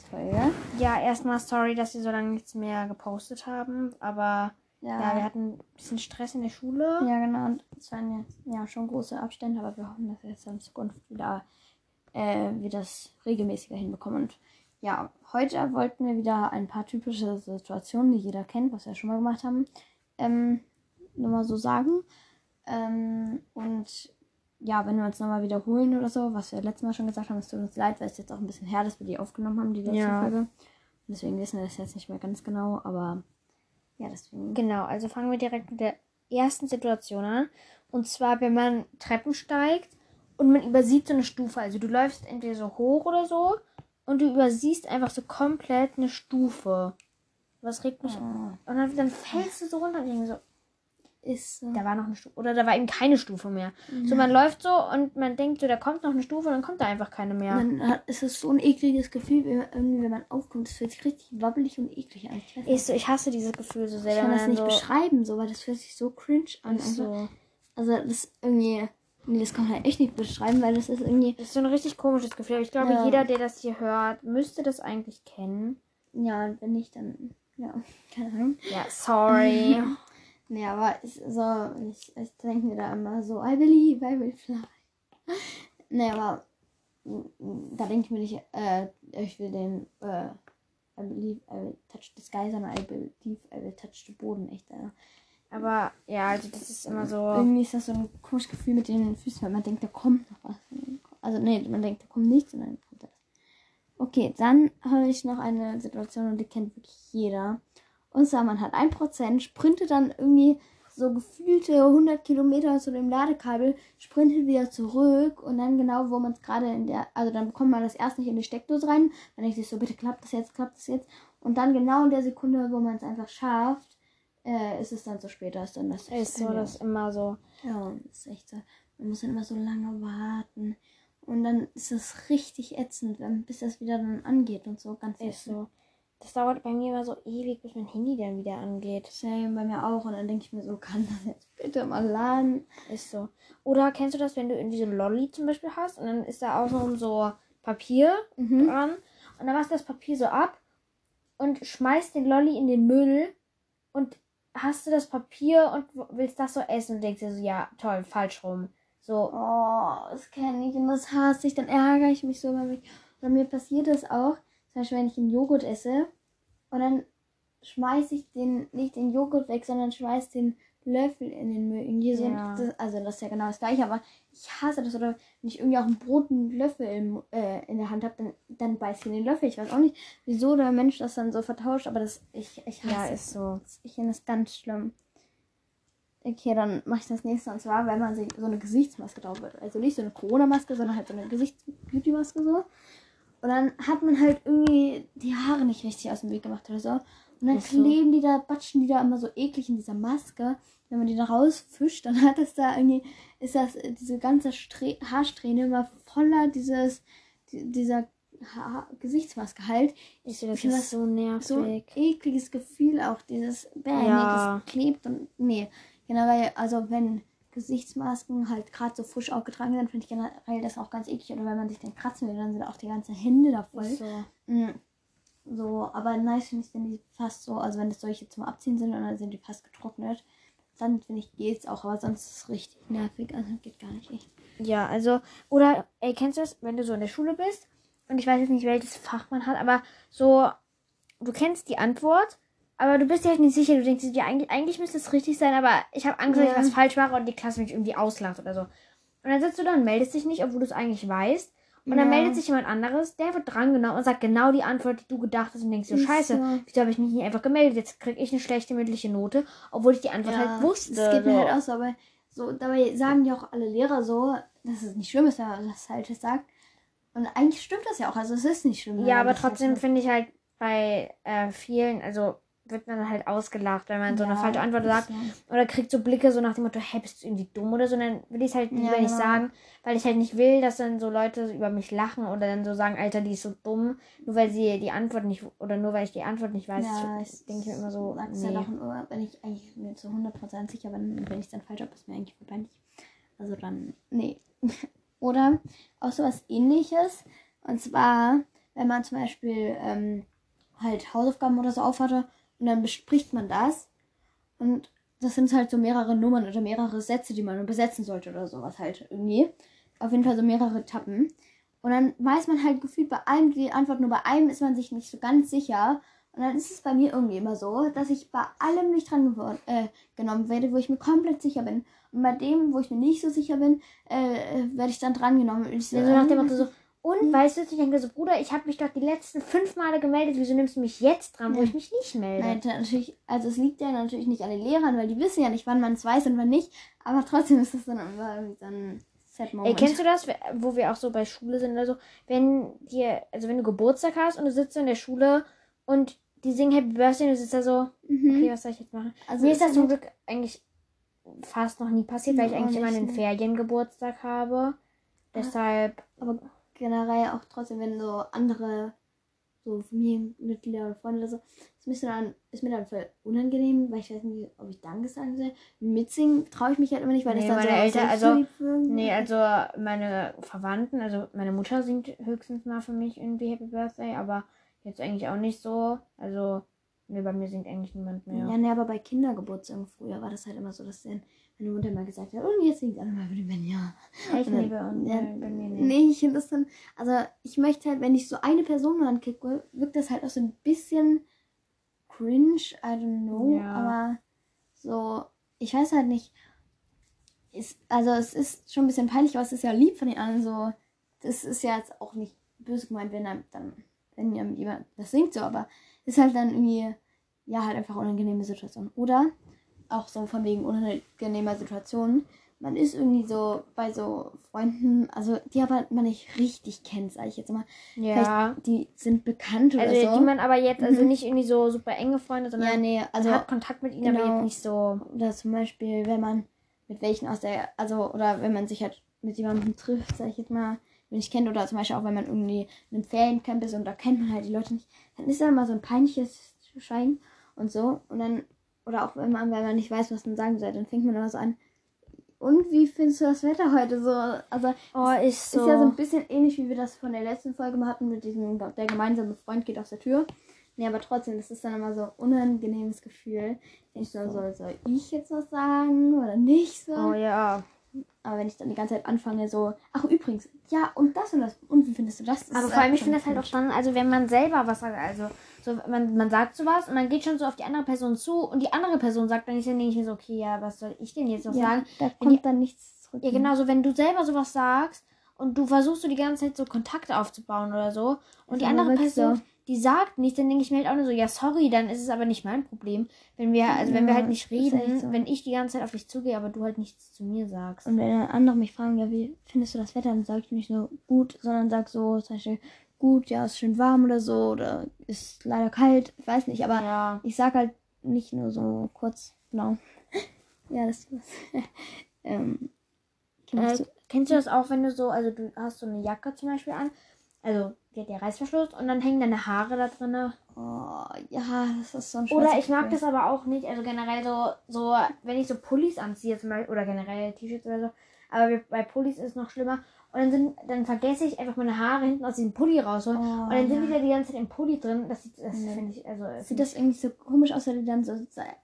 Podcast-Folge. Ja, erstmal sorry, dass wir so lange nichts mehr gepostet haben, aber ja, Ja, wir hatten ein bisschen Stress in der Schule. ja genau. Und es waren jetzt ja schon große Abstände, aber wir hoffen, dass wir jetzt in Zukunft wieder äh, wir das regelmäßiger hinbekommen. Und ja, heute wollten wir wieder ein paar typische Situationen, die jeder kennt, was wir schon mal gemacht haben, ähm, nur mal so sagen. Ähm, und ja, wenn wir uns nochmal wiederholen oder so, was wir letztes Mal schon gesagt haben, es tut uns leid, weil es jetzt auch ein bisschen her, dass wir die aufgenommen haben, die letzte Ja. Folge. Und deswegen wissen wir das jetzt nicht mehr ganz genau, aber ja, deswegen. Genau, also fangen wir direkt mit der ersten Situation an. Und zwar, wenn man Treppen steigt und man übersieht so eine Stufe. Also du läufst entweder so hoch oder so und du übersiehst einfach so komplett eine Stufe. Was regt mich Oh. Und dann, dann fällst du so runter und ich denke so, Ist so. da war noch eine Stufe. Oder da war eben keine Stufe mehr. So, man läuft so und man denkt so, da kommt noch eine Stufe und dann kommt da einfach keine mehr. Dann hat, ist es so ein ekliges Gefühl, wenn man, wenn man aufkommt. Das fühlt sich richtig wabbelig und eklig an. Ich. Ich, so, ich hasse dieses Gefühl so sehr. ich kann das man nicht so, beschreiben, so, weil das fühlt sich so cringe an. ist einfach. so. Also das ist irgendwie. Nee, das kann man halt echt nicht beschreiben, weil das ist irgendwie. Das ist so ein richtig komisches Gefühl. Aber ich glaube, Ja. jeder, der das hier hört, müsste das eigentlich kennen. Ja, und wenn nicht, dann. Ja, keine Ahnung. Ja, sorry. Nee, aber ist so, ich, ich denke mir da immer so, I believe, I will fly. Nee, aber da denke ich mir nicht, äh, ich will den, äh, I believe, I will touch the sky, sondern I believe, I will touch the Boden, echt. Äh. Aber ja, also das ist immer so. Irgendwie ist das so ein komisches Gefühl mit den Füßen, weil man denkt, da kommt noch was. Also nee, man denkt, da kommt nichts und dann kommt das. Okay, dann habe ich noch eine Situation und die kennt wirklich jeder. Und zwar, man hat 1%, sprintet dann irgendwie so gefühlte 100 Kilometer zu dem Ladekabel, sprintet wieder zurück und dann genau, wo man es gerade in der, also dann bekommt man das erst nicht in die Steckdose rein, dann denkt sich so, bitte klappt das jetzt, klappt das jetzt. Und dann genau in der Sekunde, wo man es einfach schafft, äh, ist es dann zu spät, da ist dann das Ist so, das ist immer so. ja, ist echt so. Man muss dann immer so lange warten. Und dann ist das richtig ätzend, wenn- bis das wieder dann angeht und so. Ganz Ist ätzend. so. Das dauert bei mir immer so ewig, bis mein Handy dann wieder angeht. Same bei mir auch. Und dann denke ich mir so, kann das jetzt bitte mal laden? Ist so. Oder kennst du das, wenn du irgendwie so ein Lolli zum Beispiel hast und dann ist da außenrum so Papier Mhm. dran und dann machst du das Papier so ab und schmeißt den Lolli in den Müll und hast du das Papier und willst das so essen und denkst dir so, ja, toll, falsch rum. So, Oh, das kenne ich und das hasse ich. Dann ärgere ich mich so über mich. Und mir passiert das auch, zum Beispiel, wenn ich einen Joghurt esse und dann schmeiße ich den, nicht den Joghurt weg, sondern schmeiße den Löffel in den Müll. Irgendwie so, Ja. das, also das ist ja genau das gleiche, aber ich hasse das. Oder wenn ich irgendwie auch ein Brot einen Löffel im, äh, in der Hand habe, dann, dann beiß ich in den Löffel. Ich weiß auch nicht, wieso der Mensch das dann so vertauscht, aber das, ich, ich hasse ja, ist so. Ich finde das ganz schlimm. Okay, dann mache ich das nächste. Und zwar, wenn man sich so eine Gesichtsmaske drauf wird. Also nicht so eine Corona-Maske, sondern halt so eine Gesichts-Beauty-Maske so. Und dann hat man halt irgendwie die Haare nicht richtig aus dem Weg gemacht oder so. Und dann so. kleben die da, batschen die da immer so eklig in dieser Maske. Wenn man die da rausfischt, dann hat das da irgendwie, ist das, diese ganze Stre Haarsträhne immer voller dieses, die, dieser ha Gesichtsmaske halt. Ich finde, das ist so nervig. so ekliges Gefühl auch, dieses Bäh, Ja. nee, das klebt und nee. Generell, also wenn Gesichtsmasken halt gerade so frisch aufgetragen sind, finde ich generell das auch ganz eklig. Oder wenn man sich dann kratzen will, dann sind auch die ganzen Hände da voll. So. Mm. So, aber nice finde ich, wenn die fast so, also wenn das solche zum Abziehen sind und dann sind die fast getrocknet, dann finde ich geht's auch, aber sonst ist es richtig nervig, also geht gar nicht echt. Ja, also, oder, ey, kennst du das, wenn du so in der Schule bist und ich weiß jetzt nicht, welches Fach man hat, aber so, du kennst die Antwort, aber du bist dir halt nicht sicher, du denkst dir, ja, eigentlich, eigentlich müsste es richtig sein, aber ich habe Angst, dass ich Ja. was falsch mache und die Klasse mich irgendwie auslacht oder so. Und dann sitzt du da und meldest dich nicht, obwohl du es eigentlich weißt. Und dann Ja. meldet sich jemand anderes, der wird drangenommen und sagt genau die Antwort, die du gedacht hast und denkst Ist scheiße, so. wieso habe ich mich nicht einfach gemeldet? Jetzt kriege ich eine schlechte mündliche Note, obwohl ich die Antwort halt wusste. Das geht mir so. halt auch so, aber so, dabei sagen ja auch alle Lehrer so, dass es nicht schlimm ist, wenn man was Falsches sagt. Und eigentlich stimmt das ja auch, also es ist nicht schlimm. Ja, aber trotzdem finde ich halt bei äh, vielen, also wird man halt ausgelacht, wenn man so eine Ja, falsche Antwort sagt. so. Oder kriegt so Blicke so nach dem Motto, hey, bist du irgendwie dumm oder so. Und dann will ich es halt lieber Ja, nicht genau. sagen, weil ich halt nicht will, dass dann so Leute über mich lachen oder dann so sagen, Alter, die ist so dumm, nur weil sie die Antwort nicht, oder nur weil ich die Antwort nicht weiß. Ja, das denke ich mir immer so, sag's nee. halt auch nur, wenn ich eigentlich mir zu 100% sicher bin, wenn ich dann falsch habe, ist mir eigentlich voll peinlich. Also dann, nee. Oder auch sowas ähnliches, Und zwar, wenn man zum Beispiel ähm, halt Hausaufgaben oder so aufhatte und dann bespricht man das. Und das sind halt so mehrere Nummern oder mehrere Sätze, die man besetzen sollte oder sowas halt irgendwie. Auf jeden Fall so mehrere Etappen. Und dann weiß man halt gefühlt bei einem die Antwort, nur bei einem ist man sich nicht so ganz sicher. Und dann ist es bei mir irgendwie immer so, dass ich bei allem nicht dran äh, genommen werde, wo ich mir komplett sicher bin. Und bei dem, wo ich mir nicht so sicher bin, äh, werde ich dann dran genommen. Und ich so, so nach dem Motto so, und weißt du, ich denke so, Bruder, ich habe mich doch die letzten fünf Male gemeldet, wieso nimmst du mich jetzt dran, wo Ja. ich mich nicht melde? Nein, natürlich, also es liegt ja natürlich nicht an den Lehrern, weil die wissen ja nicht, wann man es weiß und wann nicht. Aber trotzdem ist das dann immer irgendwie so ein Set Ey, Moment. kennst du das, wo wir auch so bei Schule sind oder so? Wenn dir, also wenn du Geburtstag hast und du sitzt so in der Schule und die singen Happy Birthday und du sitzt da so, Mhm. okay, was soll ich jetzt machen? Also Mir ist das zum Glück eigentlich fast noch nie passiert, weil ich eigentlich immer einen ne. Feriengeburtstag habe. Deshalb, Aber generell auch trotzdem, wenn so andere so Familienmitglieder oder Freunde oder so, ist mir dann, ist mir dann voll unangenehm, weil ich weiß nicht, ob ich Danke sagen soll. Mitsingen traue ich mich halt immer nicht, weil Nee, das dann meine so Eltern- also- nee, also meine Verwandten, also meine Mutter singt höchstens mal für mich irgendwie Happy Birthday, aber jetzt eigentlich auch nicht so. Also, nee, bei mir singt eigentlich niemand mehr. Ja, ne, aber bei Kindergeburtstagen früher war das halt immer so, dass dann meine Mutter mal gesagt hat, und jetzt singt alle mal für den Benja. Echt Und dann- nee, bei, uns, ja, bei, mir nicht. Nee, ich finde das dann, also ich möchte halt, wenn ich so eine Person anklicke, wirkt das halt auch so ein bisschen cringe, I don't know, Ja. aber so, ich weiß halt nicht, ist, also es ist schon ein bisschen peinlich, aber es ist ja lieb von den anderen so, das ist ja jetzt auch nicht böse gemeint, wenn dann, dann wenn jemand das singt so, aber ist halt dann irgendwie, ja, halt einfach unangenehme Situation. Oder auch so von wegen unangenehmer Situationen. Man ist irgendwie so bei so Freunden, also die aber man nicht richtig kennt, sage ich jetzt mal. Ja. Vielleicht die sind bekannt oder Also so. die man aber jetzt, also Mhm. nicht irgendwie so super enge Freunde, sondern ja, nee, also man hat Kontakt mit ihnen, aber genau. jetzt nicht so. oder zum Beispiel, wenn man mit welchen aus der, also oder wenn man sich halt mit jemandem trifft, sag ich jetzt mal, den ich kennt, oder zum Beispiel auch wenn man irgendwie in einem Feriencamp ist und da kennt man halt die Leute nicht, dann ist da immer so ein peinliches Schweigen und so. Und dann, oder auch wenn man, wenn man nicht weiß, was man sagen soll, dann fängt man immer so an. Und wie findest du das Wetter heute so? Also Oh, ist so. ist ja so ein bisschen ähnlich, wie wir das von der letzten Folge mal hatten mit diesem, der gemeinsame Freund geht aus der Tür. Nee, aber trotzdem, das ist dann immer so ein unangenehmes Gefühl. Ich so, soll, soll ich jetzt was sagen oder nicht so? oh ja. Aber wenn ich dann die ganze Zeit anfange, so, ach übrigens, ja, und das und das, und wie findest du das? das Aber vor allem, ich finde das halt auch dann, also wenn man selber was sagt, also so, man, man sagt sowas und man geht schon so auf die andere Person zu und die andere Person sagt dann nicht, dann denke ich mir so, okay, ja, was soll ich denn jetzt noch ja, sagen? da Wenn kommt die- dann nichts zurück. Ja, genau, so wenn du selber sowas sagst und du versuchst so die ganze Zeit so Kontakte aufzubauen oder so und die aber andere Person, so. die sagt nichts, dann denke ich mir halt auch nur so, ja, sorry, dann ist es aber nicht mein Problem. Wenn wir, also wenn wir Ja, halt nicht reden, so. wenn ich die ganze Zeit auf dich zugehe, aber du halt nichts zu mir sagst. Und wenn dann andere mich fragen, ja, wie findest du das Wetter, dann sage ich nicht so gut, sondern sag so zum Beispiel, gut, ja, ist schön warm oder so, oder ist leider kalt, ich weiß nicht, aber ja. ich sag halt nicht nur so kurz, genau. ja, das ist was. ähm, Äh, kennst du, kennst du das auch, wenn du so, also du hast so eine Jacke zum Beispiel an, also die hat ja Reißverschluss und dann hängen deine Haare da drinne. oh, ja, das ist so ein Oder ich mag das aber auch nicht, also generell so, so, wenn ich so Pullis anziehe zum Beispiel, oder generell T-Shirts oder so, aber bei Pullis ist es noch schlimmer. Und dann, sind, dann vergesse ich einfach meine Haare hinten aus diesem Pulli rausholen. Oh, und dann sind ja. die da die ganze Zeit im Pulli drin. Das, sieht- das Nee. finde ich, also. Sieht find das irgendwie so komisch aus, wenn du dann so,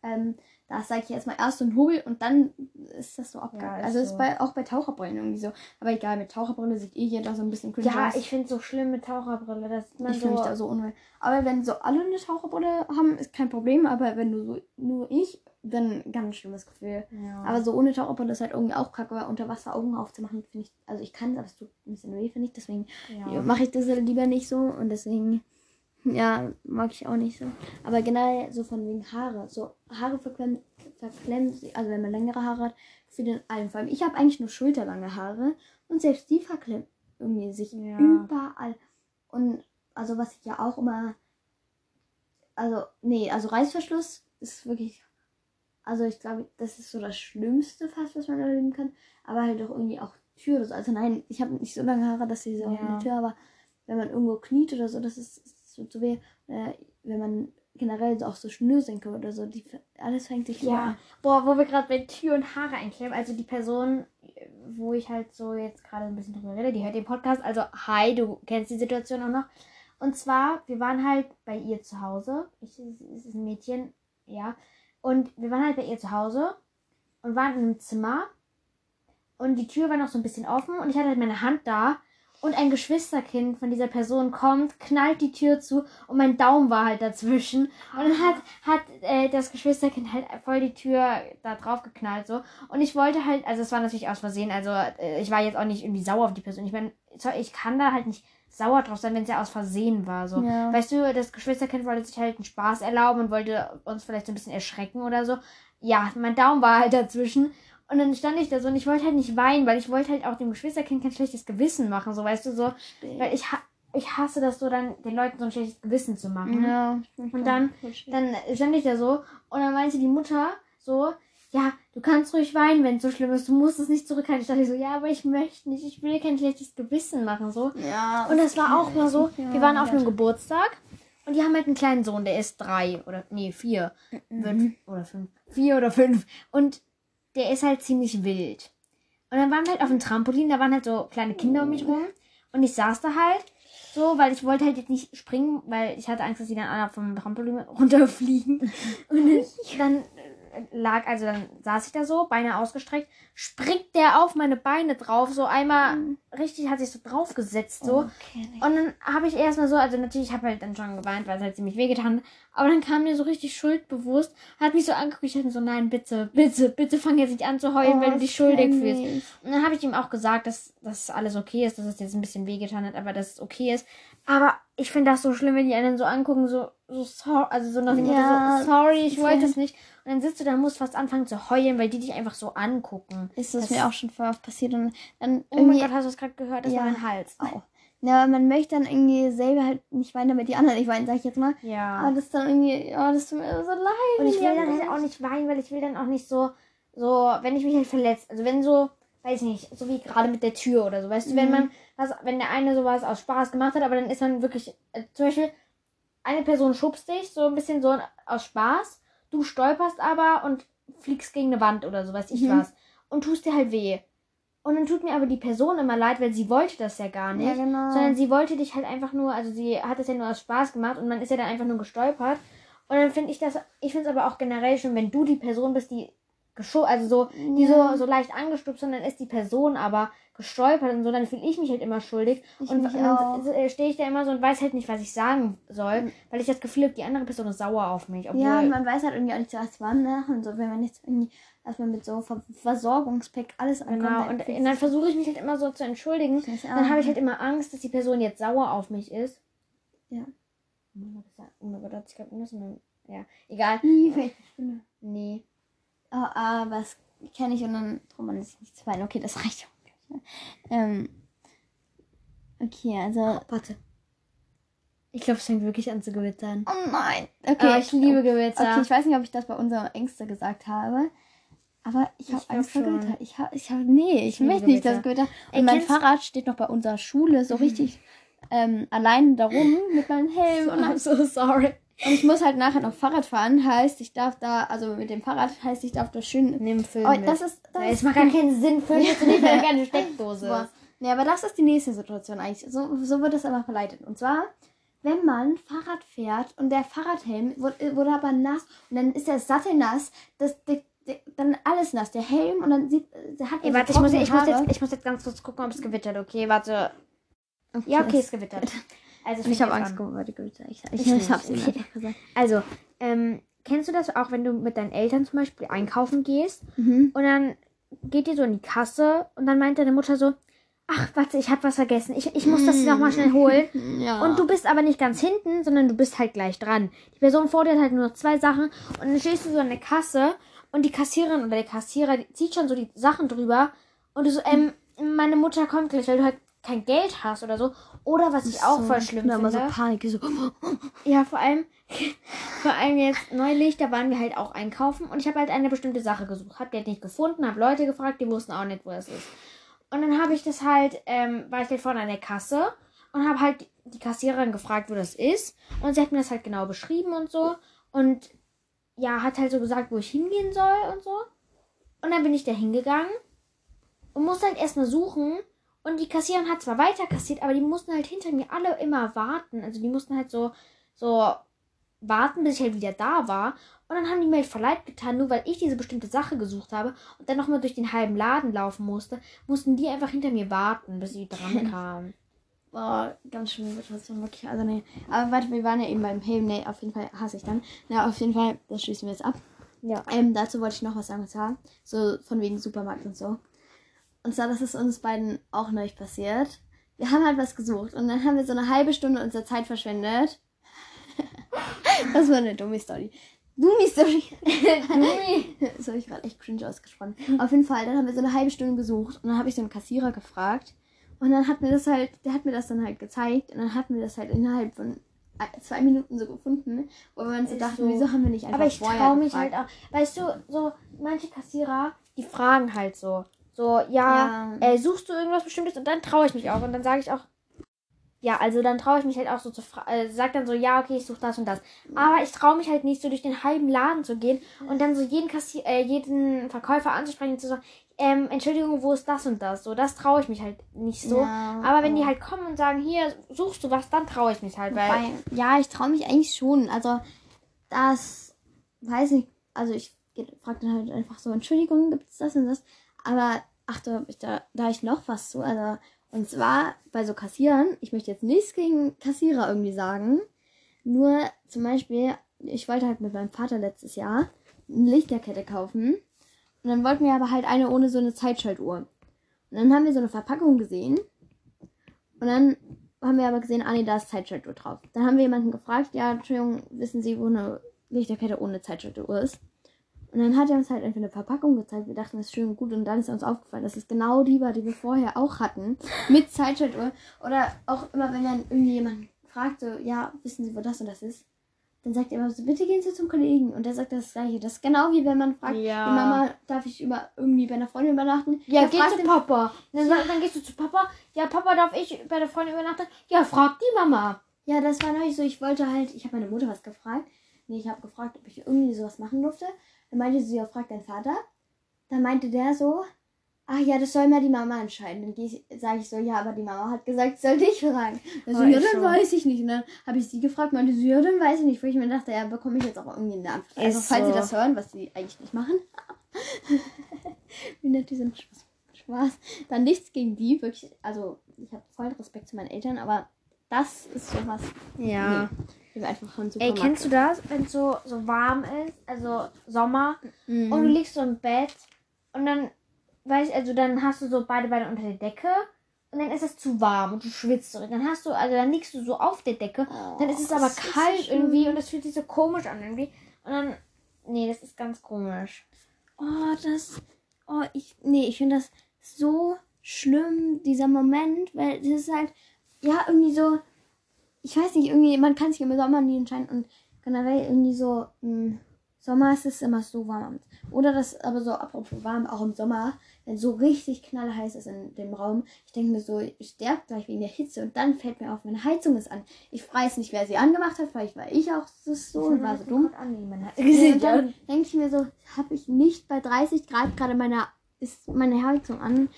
ähm, da sage ich erstmal erst so ein Hobel und dann ist das so abgehakt. ist also ist so. bei, auch bei Taucherbrillen irgendwie so. Aber egal, mit Taucherbrille sieht eh jeder so ein bisschen cringe ja, aus. ich finde es so schlimm mit Taucherbrille. Das sieht man Ich so. mich da so unwohl. Aber wenn so alle eine Taucherbrille haben, ist kein Problem. Aber wenn du so nur ich, dann ganz schlimmes Gefühl. ja. Aber so ohne Taucherbrille ist halt irgendwie auch kacke, weil unter Wasser Augen aufzumachen, finde ich. Also ich kann es, aber es tut ein bisschen weh, finde ich. Deswegen ja. mache ich das lieber nicht so. Und deswegen, ja, mag ich auch nicht so. Aber generell so von wegen Haare. So Haare verklemmen, verklemmen also wenn man längere Haare hat, für den allen. Vor allem, ich habe eigentlich nur schulterlange Haare. Und selbst die verklemmen irgendwie sich Ja. überall. Und also was ich ja auch immer. Also, nee, also Reißverschluss ist wirklich. Also ich glaube, das ist so das Schlimmste fast, was man erleben kann. Aber halt auch irgendwie auch Tür oder so. Also nein, ich habe nicht so lange Haare, dass sie so Ja. in der Tür, aber wenn man irgendwo kniet oder so, das ist, ist so zu weh. Äh, wenn man generell so auch so Schnürsenkel oder so, die alles fängt sich Ja. Boah, wo wir gerade bei Tür und Haare einklemmen. Also die Person, wo ich halt so jetzt gerade ein bisschen drüber rede. Die hört den Podcast. Also, hi, du kennst die Situation auch noch. Und zwar, wir waren halt bei ihr zu Hause. Ich, es ist ein Mädchen, ja. Und wir waren halt bei ihr zu Hause und waren in einem Zimmer. Und die Tür war noch so ein bisschen offen und ich hatte halt meine Hand da. Und ein Geschwisterkind von dieser Person kommt, knallt die Tür zu und mein Daumen war halt dazwischen. Und dann hat, hat äh, das Geschwisterkind halt voll die Tür da drauf geknallt so. Und ich wollte halt, also es war natürlich aus Versehen, also äh, ich war jetzt auch nicht irgendwie sauer auf die Person. Ich meine, ich kann da halt nicht sauer drauf sein, wenn es ja aus Versehen war. So. Ja. Weißt du, das Geschwisterkind wollte sich halt einen Spaß erlauben und wollte uns vielleicht so ein bisschen erschrecken oder so. Ja, mein Daumen war halt dazwischen. Und dann stand ich da so und ich wollte halt nicht weinen, weil ich wollte halt auch dem Geschwisterkind kein schlechtes Gewissen machen, so weißt du so. Weil ich, ha ich hasse das so, dann den Leuten so ein schlechtes Gewissen zu machen. Ja. Und dann, dann stand ich da so und dann meinte die Mutter so, ja, du kannst ruhig weinen, wenn es so schlimm ist, du musst es nicht zurückhalten. Ich dachte so, ja, aber ich möchte nicht, ich will kein schlechtes Gewissen machen, so. Ja. Und das war auch mal so, Ja, wir waren auf einem Geburtstag und die haben halt einen kleinen Sohn, der ist drei oder, nee, vier, fünf oder fünf, vier oder fünf. Und der ist halt ziemlich wild. Und dann waren wir halt auf dem Trampolin, da waren halt so kleine Kinder um mich rum und ich saß da halt so, weil ich wollte halt jetzt nicht springen, weil ich hatte Angst, dass die dann alle vom Trampolin runterfliegen. Und dann äh, lag, also dann saß ich da so, Beine ausgestreckt, springt der auf meine Beine drauf, so einmal richtig hat sich so draufgesetzt, so. Okay. Und dann habe ich erstmal so, also natürlich, ich habe halt dann schon geweint, weil es halt ziemlich wehgetan hat. Aber dann kam mir so richtig schuldbewusst, hat mich so angeguckt, ich hatte so, nein, bitte, bitte, bitte fang jetzt nicht an zu heulen, weil du dich schuldig fühlst. Und dann habe ich ihm auch gesagt, dass das alles okay ist, dass es jetzt ein bisschen wehgetan hat, aber dass es okay ist. Aber ich finde das so schlimm, wenn die einen so angucken, so, so sorry, also so nach dem Ja, so, sorry, ich wollte es nicht. Und dann sitzt du da und musst fast anfangen zu heulen, weil die dich einfach so angucken. Ist das, Das- mir auch schon voll oft passiert und dann Oh mein Gott, hast du es gerade gehört? Das Ja. war mein Hals. Au. Ja, aber man möchte dann irgendwie selber halt nicht weinen, damit die anderen nicht weinen, sag ich jetzt mal. Ja. Aber das ist dann irgendwie, oh, das tut mir so leid. Und ich will dann halt auch nicht weinen, weil ich will dann auch nicht so, so, wenn ich mich halt verletzt, also wenn so, weiß ich nicht, so wie gerade mit der Tür oder so, weißt du, wenn Mhm. man, was, wenn der eine sowas aus Spaß gemacht hat, aber dann ist man wirklich, äh, zum Beispiel, eine Person schubst dich, so ein bisschen so aus Spaß, du stolperst aber und fliegst gegen eine Wand oder so, weiß ich Mhm. was, und tust dir halt weh. Und dann tut mir aber die Person immer leid, weil sie wollte das ja gar nicht. Ja, genau. Sondern sie wollte dich halt einfach nur, also sie hat es ja nur aus Spaß gemacht und man ist ja dann einfach nur gestolpert. Und dann finde ich das, ich finde es aber auch generell schon, wenn du die Person bist, die also so, die Ja. so, so leicht angestupst sind, dann ist die Person aber gestolpert und so, dann fühle ich mich halt immer schuldig. Ich und dann äh, stehe ich da immer so und weiß halt nicht, was ich sagen soll, weil ich das Gefühl habe, die andere Person ist sauer auf mich. Ja, und man weiß halt irgendwie auch nicht wann, ne? Und so, wenn man jetzt irgendwie erstmal mit so Ver Versorgungspack alles ankommt. Genau, und, und dann versuche ich mich halt immer so zu entschuldigen. Dann habe ich halt immer Angst, dass die Person jetzt sauer auf mich ist. Ja. Oh mein Gott, oh mein Gott, ich glaube, wir müssen. Ja, egal. Stimme. Nee. Oh, ah, was kenne ich und dann traut man sich nicht zu weinen. Okay, das reicht? Ähm, okay, also. Warte. Ich glaube, es fängt wirklich an zu gewittern. Oh nein. Okay, Okay, ich liebe Gewitter. Okay, ich weiß nicht, ob ich das bei unserer Ängste gesagt habe. Aber ich habe Angst vor. Gewitter. Ich habe, ich habe, nee, ich, Ich möchte nicht das Gewitter. Gewitter. Ey, Und mein. Fahrrad steht noch bei unserer Schule so richtig ähm, allein darum mit meinem Helm. Und, I'm so sorry. Und ich muss halt nachher noch Fahrrad fahren. Heißt, ich darf da, also mit dem Fahrrad heißt, ich darf da schön. Nimm Film Oh, das ist. Das Ja, ist macht gar keinen Sinn, Film mitzunehmen, wenn da keine Steckdose Boah. ist. Nee, aber das ist die nächste Situation eigentlich. So, so wird das aber verleitet. Und zwar, wenn man Fahrrad fährt und der Fahrradhelm wurde, wurde aber nass und dann ist der Sattel nass, das, der, der, dann alles nass, der Helm und dann sieht, der hat Ey, so warte, ich muss, ich, muss jetzt, ich muss jetzt ganz kurz gucken, ob es gewittert. Okay, warte. Ja, okay, es gewittert. Also, es ich habe Angst an. vor Gewitter. Ich, ich, Ich ich, nicht. hab's ihnen einfach gesagt. Also, ähm, kennst du das auch, wenn du mit deinen Eltern zum Beispiel einkaufen gehst Mhm. und dann geht ihr so in die Kasse und dann meint deine Mutter so, ach, warte, ich habe was vergessen. Ich, ich muss das noch mal schnell holen. Ja. Und du bist aber nicht ganz hinten, sondern du bist halt gleich dran. Die Person vor dir hat halt nur noch zwei Sachen und dann stehst du so an der Kasse und die Kassiererin oder der Kassierer zieht schon so die Sachen drüber und du so, ähm, meine Mutter kommt gleich, weil du halt kein Geld hast oder so. Oder was ich auch so, voll schlimm finde. immer so Panik. So. Ja, vor allem, vor allem jetzt neulich, da waren wir halt auch einkaufen und ich habe halt eine bestimmte Sache gesucht. Hab die halt nicht gefunden, habe Leute gefragt, die wussten auch nicht, wo das ist. Und dann habe ich das halt, ähm, war ich halt vorne an der Kasse und habe halt die Kassiererin gefragt, wo das ist. Und sie hat mir das halt genau beschrieben und so. Und ja, hat halt so gesagt, wo ich hingehen soll und so. Und dann bin ich da hingegangen. und musste halt erstmal suchen. Und die Kassiererin hat zwar weiter kassiert, aber die mussten halt hinter mir alle immer warten. Also die mussten halt so, so warten, bis ich halt wieder da war. Und dann haben die mir halt verleid getan, nur weil ich diese bestimmte Sache gesucht habe und dann nochmal durch den halben Laden laufen musste, mussten die einfach hinter mir warten, bis sie dran kamen. Boah, ganz schön Situation, wirklich. Also, nee. Aber warte, wir waren ja eben beim Heben. Nee, auf jeden Fall hasse ich dann. Na, auf jeden Fall, das schließen wir jetzt ab. Ja. Ähm, dazu wollte ich noch was sagen, zwar, so von wegen Supermarkt und so. Und zwar, das ist uns beiden auch neu passiert. Wir haben halt was gesucht und dann haben wir so eine halbe Stunde unserer Zeit verschwendet. das war eine dumme Story. Dummi Story. Dummi. das habe ich gerade echt cringe ausgesprochen. Auf jeden Fall, dann haben wir so eine halbe Stunde gesucht und dann habe ich einen Kassierer gefragt. Und dann hat mir das halt, der hat mir das dann halt gezeigt und dann hatten wir das halt innerhalb von zwei Minuten so gefunden, wo wir uns so dachten, so. wieso haben wir nicht einfach Aber ich traue mich gefragt? halt auch. Weißt du, so manche Kassierer, die fragen halt so. So, ja, Ja. Äh, suchst du irgendwas Bestimmtes? Und dann traue ich mich auch. Und dann sage ich auch, ja, also dann traue ich mich halt auch so zu fragen, äh, sag dann so, ja, okay, ich suche das und das. Aber ich traue mich halt nicht so durch den halben Laden zu gehen und dann so jeden Kassier, äh, jeden Verkäufer anzusprechen und zu sagen, ähm, Entschuldigung, wo ist das und das? So, das traue ich mich halt nicht so. Ja, Aber wenn die aber- halt kommen und sagen, hier, suchst du was, dann traue ich mich halt, weil. Wobei, ja, ich traue mich eigentlich schon. Also, das weiß ich, also ich frage dann halt einfach so, Entschuldigung, gibt es das und das? Aber, ach, da da, da ich noch was zu. Also, und zwar bei so Kassierern, ich möchte jetzt nichts gegen Kassierer irgendwie sagen. Nur zum Beispiel, ich wollte halt mit meinem Vater letztes Jahr eine Lichterkette kaufen. Und dann wollten wir aber halt eine ohne so eine Zeitschaltuhr. Und dann haben wir so eine Verpackung gesehen. Und dann haben wir aber gesehen, ah nee, da ist Zeitschaltuhr drauf. Dann haben wir jemanden gefragt, ja, Entschuldigung, wissen Sie, wo eine Lichterkette ohne Zeitschaltuhr ist? Und dann hat er uns halt einfach eine Verpackung gezeigt. Wir dachten, das ist schön und gut. Und dann ist uns aufgefallen, dass es genau die war, die wir vorher auch hatten. Mit Zeitschaltuhr. Oder auch immer, wenn man irgendwie jemanden fragt, so, ja, wissen Sie, wo das und das ist? Dann sagt er immer so, bitte gehen Sie zum Kollegen. Und der sagt das Gleiche. Das ist genau wie wenn man fragt, Ja. Mama, darf ich über, irgendwie bei einer Freundin übernachten? Ja, Der geh zu den- Papa. Dann, sag- dann gehst du zu Papa. Ja, Papa, darf ich bei der Freundin übernachten? Ja, frag die Mama. Ja, das war neulich so. Ich wollte halt, ich habe meine Mutter was gefragt. Nee, ich habe gefragt, ob ich irgendwie sowas machen durfte. Dann meinte sie, ja, frag deinen Vater. Dann meinte der so, ach ja, das soll mal die Mama entscheiden. Dann sage ich so, ja, aber die Mama hat gesagt, ich soll dich fragen. Oh, ja, ich dann so. weiß ich nicht. Und dann habe ich sie gefragt, meinte sie, ja, dann weiß ich nicht. Wo ich mir dachte, ja, bekomme ich jetzt auch irgendwie eine Antwort. Also, falls sie so. das hören, was sie eigentlich nicht machen. Wie nett die sind. Spaß. Spaß. Dann nichts gegen die, wirklich. Also, ich habe voll Respekt zu meinen Eltern, aber das ist sowas. Ja. Nee, wir einfach von Ey, kennst du das, wenn es so, so warm ist, also Sommer, Mhm. und du liegst so im Bett und dann, weißt also dann hast du so beide Beine unter der Decke und dann ist es zu warm und du schwitzt so. Dann hast du, also dann liegst du so auf der Decke, dann ist es aber Oh, das ist kalt schlimm. irgendwie und es fühlt sich so komisch an irgendwie. Und dann, nee, das ist ganz komisch. Oh, das. Oh, ich. Nee, ich finde das so schlimm, dieser Moment, weil das ist halt. Ja, irgendwie so. Ich weiß nicht, irgendwie, man kann sich im Sommer nie entscheiden und generell irgendwie so. Im Sommer ist es immer so warm. Oder das, aber so apropos warm, auch im Sommer, wenn so richtig knallheiß ist in dem Raum. Ich denke mir so, ich sterbe gleich wegen der Hitze und dann fällt mir auf, meine Heizung ist an. Ich weiß nicht, wer sie angemacht hat, vielleicht war ich auch so und war so dumm. Ja, und dann denke ich mir so, habe ich nicht bei 30 Grad gerade meine, ist meine Heizung an.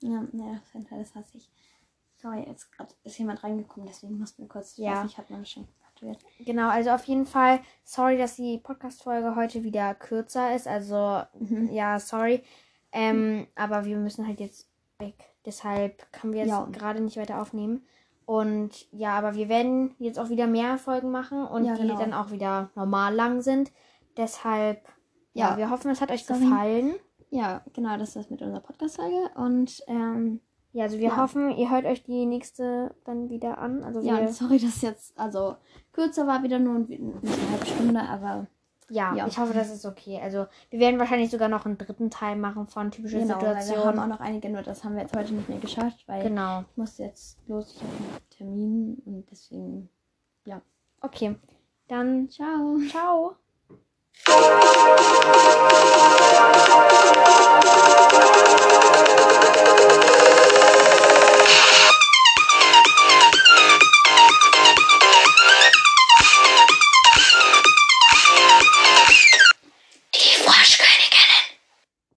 Ja, naja, das hasse ich. Sorry, jetzt grad ist jemand reingekommen, deswegen mussten wir kurz, ich Ja. weiß nicht, hat man schon aktiviert. Genau, also auf jeden Fall, sorry, dass die Podcast-Folge heute wieder kürzer ist. Also, Mhm. ja, sorry. Ähm, aber wir müssen halt jetzt weg. Deshalb können wir jetzt Ja. gerade nicht weiter aufnehmen. Und ja, aber wir werden jetzt auch wieder mehr Folgen machen und Ja, die genau. dann auch wieder normal lang sind. Deshalb, ja, Ja. wir hoffen, es hat euch Sorry. gefallen. Ja, genau, das ist das mit unserer Podcast-Folge und ähm, Ja, also wir Ja. hoffen, ihr hört euch die nächste dann wieder an. Also ja, sorry, dass jetzt, also kürzer war wieder nur ein- eine halbe Stunde, aber ja, ja. ich hoffe, das ist okay. Also wir werden wahrscheinlich sogar noch einen dritten Teil machen von typische genau, weil wir haben auch noch einige, nur das haben wir jetzt heute nicht mehr geschafft, weil Genau. ich muss jetzt los, ich habe einen Termin und deswegen, Okay. Dann ciao. ciao. Thank